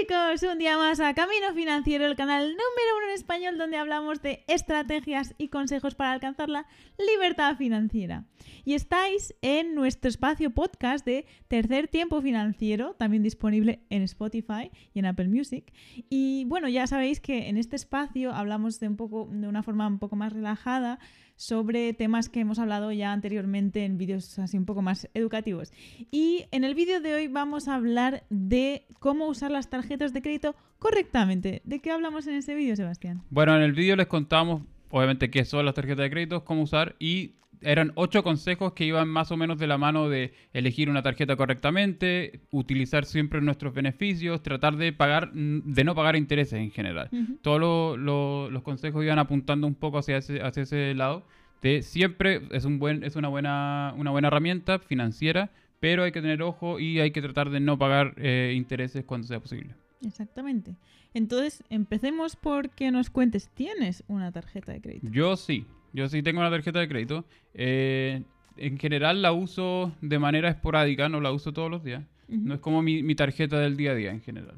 chicos, un día más a Camino Financiero, el canal número uno en español donde hablamos de estrategias y consejos para alcanzar la libertad financiera. Y estáis en nuestro espacio podcast de Tercer Tiempo Financiero, también disponible en Spotify y en Apple Music. Y bueno, ya sabéis que en este espacio hablamos de un poco de una forma un poco más relajada sobre temas que hemos hablado ya anteriormente en vídeos así un poco más educativos. Y en el vídeo de hoy vamos a hablar de cómo usar las tarjetas de crédito correctamente. ¿De qué hablamos en ese vídeo, Sebastián? Bueno, en el vídeo les contamos obviamente qué son las tarjetas de crédito, cómo usar y eran ocho consejos que iban más o menos de la mano de elegir una tarjeta correctamente, utilizar siempre nuestros beneficios, tratar de pagar, de no pagar intereses en general. Todos los consejos iban apuntando un poco hacia ese, hacia ese lado. De siempre es un buen, es una buena, una buena herramienta financiera, pero hay que tener ojo y hay que tratar de no pagar eh, intereses cuando sea posible. Exactamente. Entonces, empecemos por que nos cuentes, ¿tienes una tarjeta de crédito? Yo sí. Yo sí tengo una tarjeta de crédito. Eh, en general la uso de manera esporádica, no la uso todos los días. No es como mi, tarjeta del día a día en general.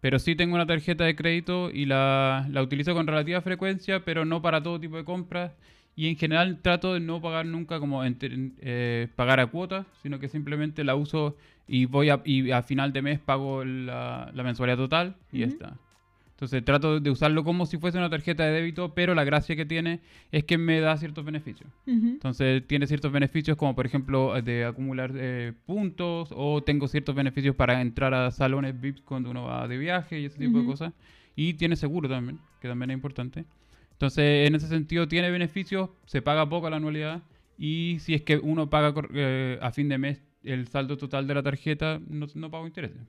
Pero sí tengo una tarjeta de crédito y la, utilizo con relativa frecuencia, pero no para todo tipo de compras. Y en general trato de no pagar nunca como eh, pagar a cuotas, sino que simplemente la uso y voy a, y a final de mes pago la, mensualidad total y ya está. Entonces trato de usarlo como si fuese una tarjeta de débito, pero la gracia que tiene es que me da ciertos beneficios. Entonces tiene ciertos beneficios como por ejemplo de acumular eh, puntos o tengo ciertos beneficios para entrar a salones VIP cuando uno va de viaje y ese tipo de cosas. Y tiene seguro también, que también es importante. Entonces en ese sentido tiene beneficios, se paga poco la anualidad y si es que uno paga eh, a fin de mes el saldo total de la tarjeta, no, no pago intereses.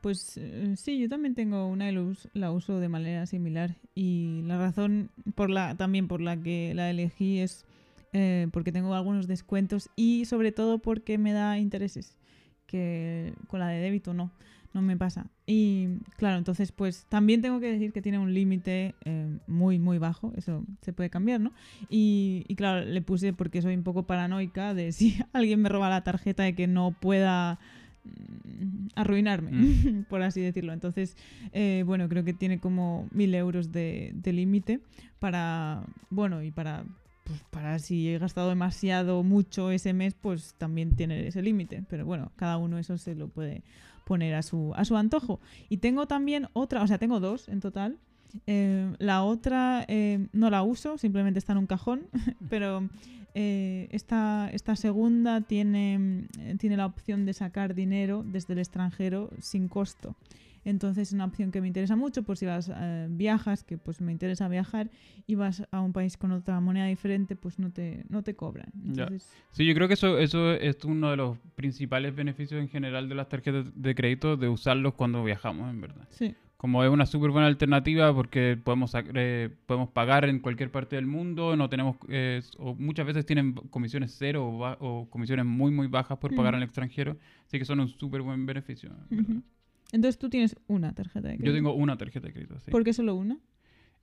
Pues eh, sí, yo también tengo una y la uso de manera similar. Y la razón también por la que la elegí es eh, porque tengo algunos descuentos y sobre todo porque me da intereses, que con la de débito no, no me pasa. Y claro, entonces pues también tengo que decir que tiene un límite eh, muy, muy bajo, eso se puede cambiar, ¿no? Y, y claro, le puse porque soy un poco paranoica de si alguien me roba la tarjeta de que no pueda Mm, arruinarme, mm. por así decirlo. Entonces, eh, bueno, creo que tiene como mil euros de, límite para, bueno, y para, pues, para si he gastado demasiado mucho ese mes, pues también tiene ese límite. Pero bueno, cada uno eso se lo puede poner a su, a su antojo. Y tengo también otra, o sea, tengo dos en total. Eh, la otra eh, no la uso, simplemente está en un cajón, pero eh, esta, esta, segunda tiene, tiene la opción de sacar dinero desde el extranjero sin costo. Entonces es una opción que me interesa mucho, por si vas viajas, que pues me interesa viajar, y vas a un país con otra moneda diferente, pues no te, no te cobran. Sí, yo creo que eso, eso es uno de los principales beneficios en general de las tarjetas de crédito, de usarlos cuando viajamos, en verdad. Sí como es una súper buena alternativa porque podemos, eh, podemos pagar en cualquier parte del mundo, no tenemos, eh, o muchas veces tienen comisiones cero o, comisiones muy, muy bajas por pagar en el extranjero, así que son un súper buen beneficio. Entonces tú tienes una tarjeta de crédito. Yo tengo una tarjeta de crédito, sí. ¿Por qué solo una?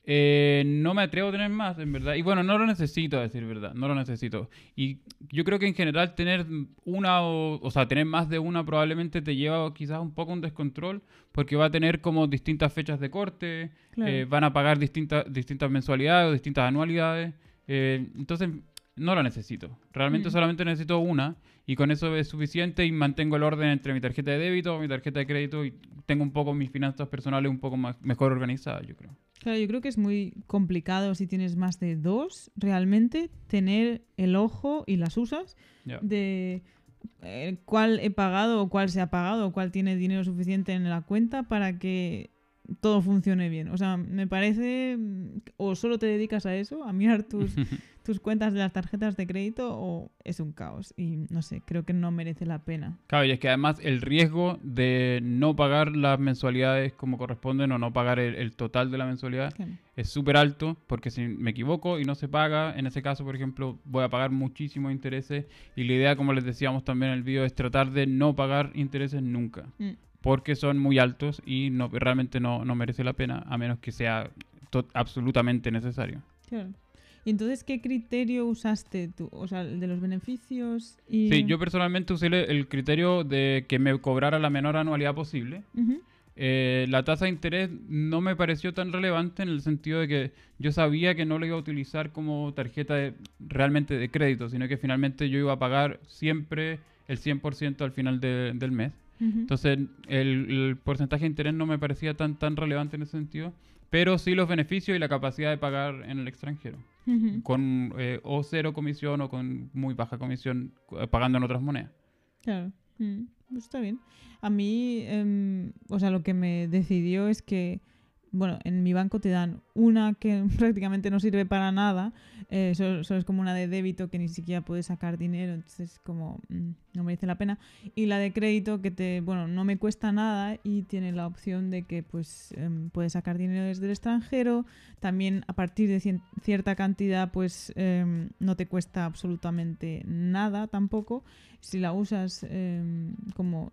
Eh, no me atrevo a tener más, en verdad. Y bueno, no lo necesito, a decir verdad. No lo necesito. Y yo creo que en general tener una o, o sea, tener más de una probablemente te lleva quizás un poco un descontrol porque va a tener como distintas fechas de corte, eh, van a pagar distintas, distintas mensualidades o distintas anualidades. Eh, entonces, no lo necesito. Realmente mm. solamente necesito una y con eso es suficiente y mantengo el orden entre mi tarjeta de débito, mi tarjeta de crédito y tengo un poco mis finanzas personales un poco más, mejor organizadas, yo creo. Claro, yo creo que es muy complicado si tienes más de dos, realmente, tener el ojo y las usas de eh, cuál he pagado o cuál se ha pagado o cuál tiene dinero suficiente en la cuenta para que todo funcione bien. O sea, me parece, o solo te dedicas a eso, a mirar tus, tus cuentas de las tarjetas de crédito, o es un caos. Y no sé, creo que no merece la pena. Claro, y es que además el riesgo de no pagar las mensualidades como corresponden o no pagar el, total de la mensualidad es súper alto, porque si me equivoco y no se paga, en ese caso, por ejemplo, voy a pagar muchísimos intereses. Y la idea, como les decíamos también en el video, es tratar de no pagar intereses nunca. Mm porque son muy altos y no, realmente no, merece la pena, a menos que sea absolutamente necesario. ¿Y entonces qué criterio usaste tú? O sea, el de los beneficios y... Sí, yo personalmente usé el- criterio de que me cobrara la menor anualidad posible. Ujú, Eh, la tasa de interés no me pareció tan relevante en el sentido de que yo sabía que no lo iba a utilizar como tarjeta de- realmente de crédito, sino que finalmente yo iba a pagar siempre el 100% al final de- del mes. Entonces el, el porcentaje de interés no me parecía tan, tan relevante en ese sentido, pero sí los beneficios y la capacidad de pagar en el extranjero, Ujú. con eh, o cero comisión o con muy baja comisión eh, pagando en otras monedas. Claro, mm, pues está bien. A mí, em, o sea, lo que me decidió es que, bueno, en mi banco te dan una que prácticamente no sirve para nada, eh, solo, solo es como una de débito que ni siquiera puedes sacar dinero, entonces como mm, no merece la pena. Y la de crédito que te, bueno, no me cuesta nada y tiene la opción de que pues em, puedes sacar dinero desde el extranjero, también a partir de cien- cierta cantidad pues em, no te cuesta absolutamente nada tampoco si la usas em, como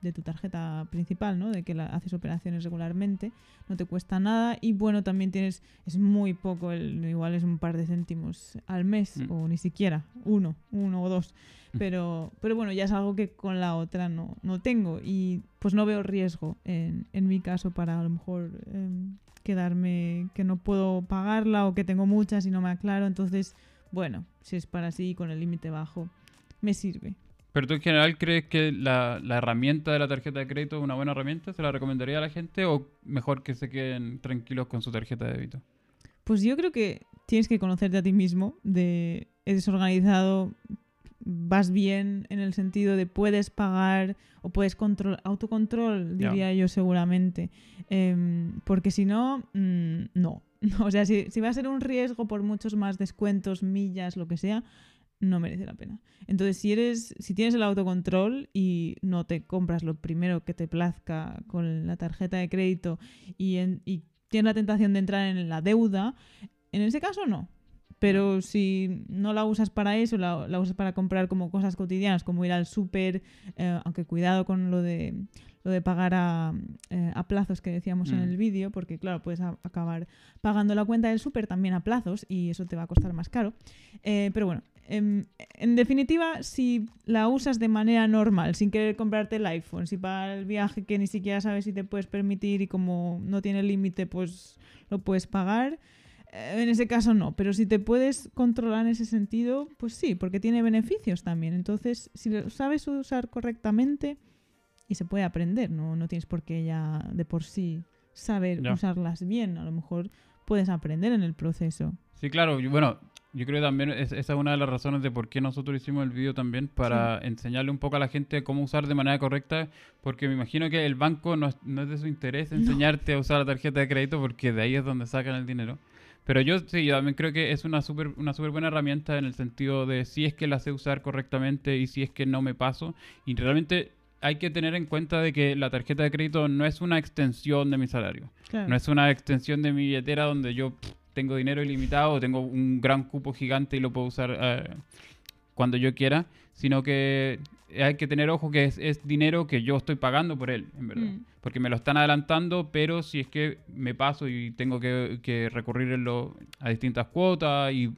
de tu tarjeta principal, ¿no? De que la, haces operaciones regularmente, no te cuesta nada y bueno, también tienes, es muy poco, el, igual es un par de céntimos al mes Mm. o ni siquiera, uno, uno o dos. Mm. Pero, pero bueno, ya es algo que con la otra no, no tengo y pues no veo riesgo en, en mi caso para a lo mejor em, quedarme que no puedo pagarla o que tengo muchas y no me aclaro. Entonces, bueno, si es para así con el límite bajo, me sirve. Pero tú en general crees que la, la herramienta de la tarjeta de crédito es una buena herramienta? ¿Se la recomendaría a la gente o mejor que se queden tranquilos con su tarjeta de débito? Pues yo creo que tienes que conocerte a ti mismo, de eres organizado, vas bien en el sentido de puedes pagar o puedes control, autocontrol, diría yo seguramente. Em, porque si no, mm, no. O sea, si, si va a ser un riesgo por muchos más descuentos, millas, lo que sea, no merece la pena. Entonces, si eres, si tienes el autocontrol y no te compras lo primero que te plazca con la tarjeta de crédito y, en- y tienes la tentación de entrar en la deuda, en ese caso no. Pero si no la usas para eso, la, la usas para comprar como cosas cotidianas, como ir al súper, eh, aunque cuidado con lo de lo de pagar a, eh, a plazos que decíamos en Mm. el vídeo, porque claro, puedes a- acabar pagando la cuenta del súper también a plazos y eso te va a costar más caro. Eh, pero bueno, em, en definitiva, si la usas de manera normal, sin querer comprarte el iPhone, si para el viaje que ni siquiera sabes si te puedes permitir y como no tiene límite, pues lo puedes pagar. Eh, En ese caso no, pero si te puedes controlar en ese sentido, pues sí, porque tiene beneficios también. Entonces, si lo sabes usar correctamente y se puede aprender, no, no tienes por qué ya de por sí saber usarlas bien, a lo mejor puedes aprender en el proceso. Sí, claro. yo- bueno, yo creo que también es- esa es una de las razones de por qué nosotros hicimos el vídeo también, para enseñarle un poco a la gente cómo usar de manera correcta, porque me imagino que el banco no es, no es de su interés enseñarte a usar la tarjeta de crédito, porque de ahí es donde sacan el dinero. Pero yo sí, yo también creo que es una súper una super buena herramienta en el sentido de si es que la sé usar correctamente y si es que no me paso. Y realmente hay que tener en cuenta de que la tarjeta de crédito no es una extensión de mi salario. Claro. No es una extensión de mi billetera donde yo pff, tengo dinero ilimitado o tengo un gran cupo gigante y lo puedo usar eh, cuando yo quiera, sino que hay que tener ojo que es, es dinero que yo estoy pagando por él, en verdad. Mm. Porque me lo están adelantando, pero si es que me paso y tengo que, que recurrir en lo- a distintas cuotas y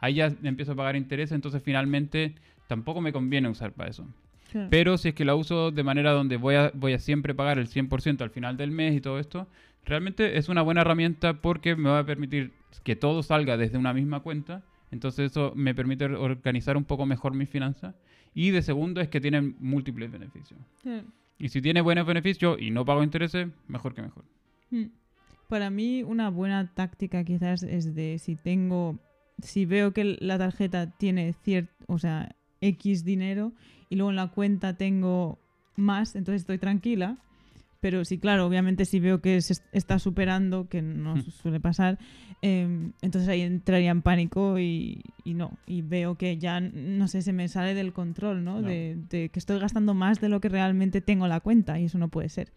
ahí ya empiezo a pagar intereses, entonces finalmente tampoco me conviene usar para eso. Claro. Pero si es que la uso de manera donde voy a, voy a siempre pagar el 100% al final del mes y todo esto, realmente es una buena herramienta porque me va a permitir que todo salga desde una misma cuenta. Entonces eso me permite organizar un poco mejor mis finanzas. Y de segundo es que tienen múltiples beneficios. Claro. Y si tiene buenos beneficios y no pago intereses, mejor que mejor. Mm. Para mí una buena táctica quizás es de si tengo, si veo que la tarjeta tiene cierto, o sea, X dinero y luego en la cuenta tengo más, entonces estoy tranquila. Pero sí, claro, obviamente si veo que se est- está superando, que no Mm. suele pasar, em, entonces ahí entraría en pánico y, y no. Y veo que ya, no sé, se me sale del control, ¿no? No. De, de que estoy gastando más de lo que realmente tengo en la cuenta y eso no puede ser.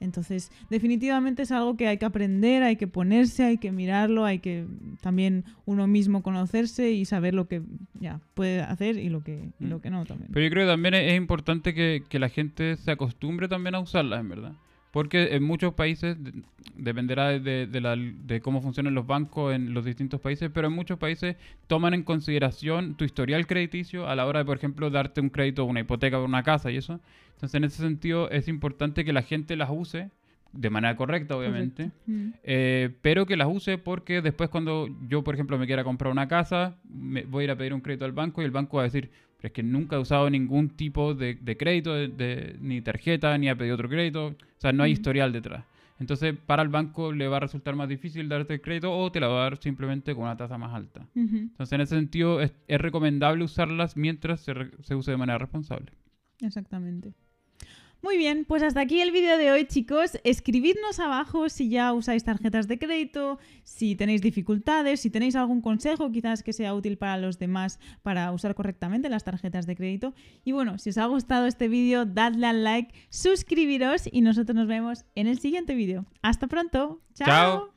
Entonces, definitivamente es algo que hay que aprender, hay que ponerse, hay que mirarlo, hay que también uno mismo conocerse y saber lo que ya puede hacer y lo que, y lo que no también. Pero yo creo que también es, es importante que, que la gente se acostumbre también a usarlas, en verdad. Porque en muchos países, dependerá de, de, cómo funcionan los bancos en los distintos países, pero en muchos países toman en consideración tu historial crediticio a la hora de, por ejemplo, darte un crédito, una hipoteca por una casa y eso. Entonces, en ese sentido, es importante que la gente las use de manera correcta, obviamente, mm. eh, pero que las use porque después cuando yo, por ejemplo, me quiera comprar una casa, me voy a ir a pedir un crédito al banco y el banco va a decir, pero es que nunca he usado ningún tipo de, crédito, de, ni tarjeta, ni ha pedido otro crédito, o sea, no hay historial detrás. Entonces, para el banco le va a resultar más difícil darte el crédito o te la va a dar simplemente con una tasa más alta. Entonces, en ese sentido, es, recomendable usarlas mientras se, se use de manera responsable. Exactamente. Muy bien, pues hasta aquí el vídeo de hoy, chicos. Escribidnos abajo si ya usáis tarjetas de crédito, si tenéis dificultades, si tenéis algún consejo quizás que sea útil para los demás para usar correctamente las tarjetas de crédito. Y bueno, si os ha gustado este vídeo, dadle al like, suscribiros y nosotros nos vemos en el siguiente vídeo. Hasta pronto. Chao.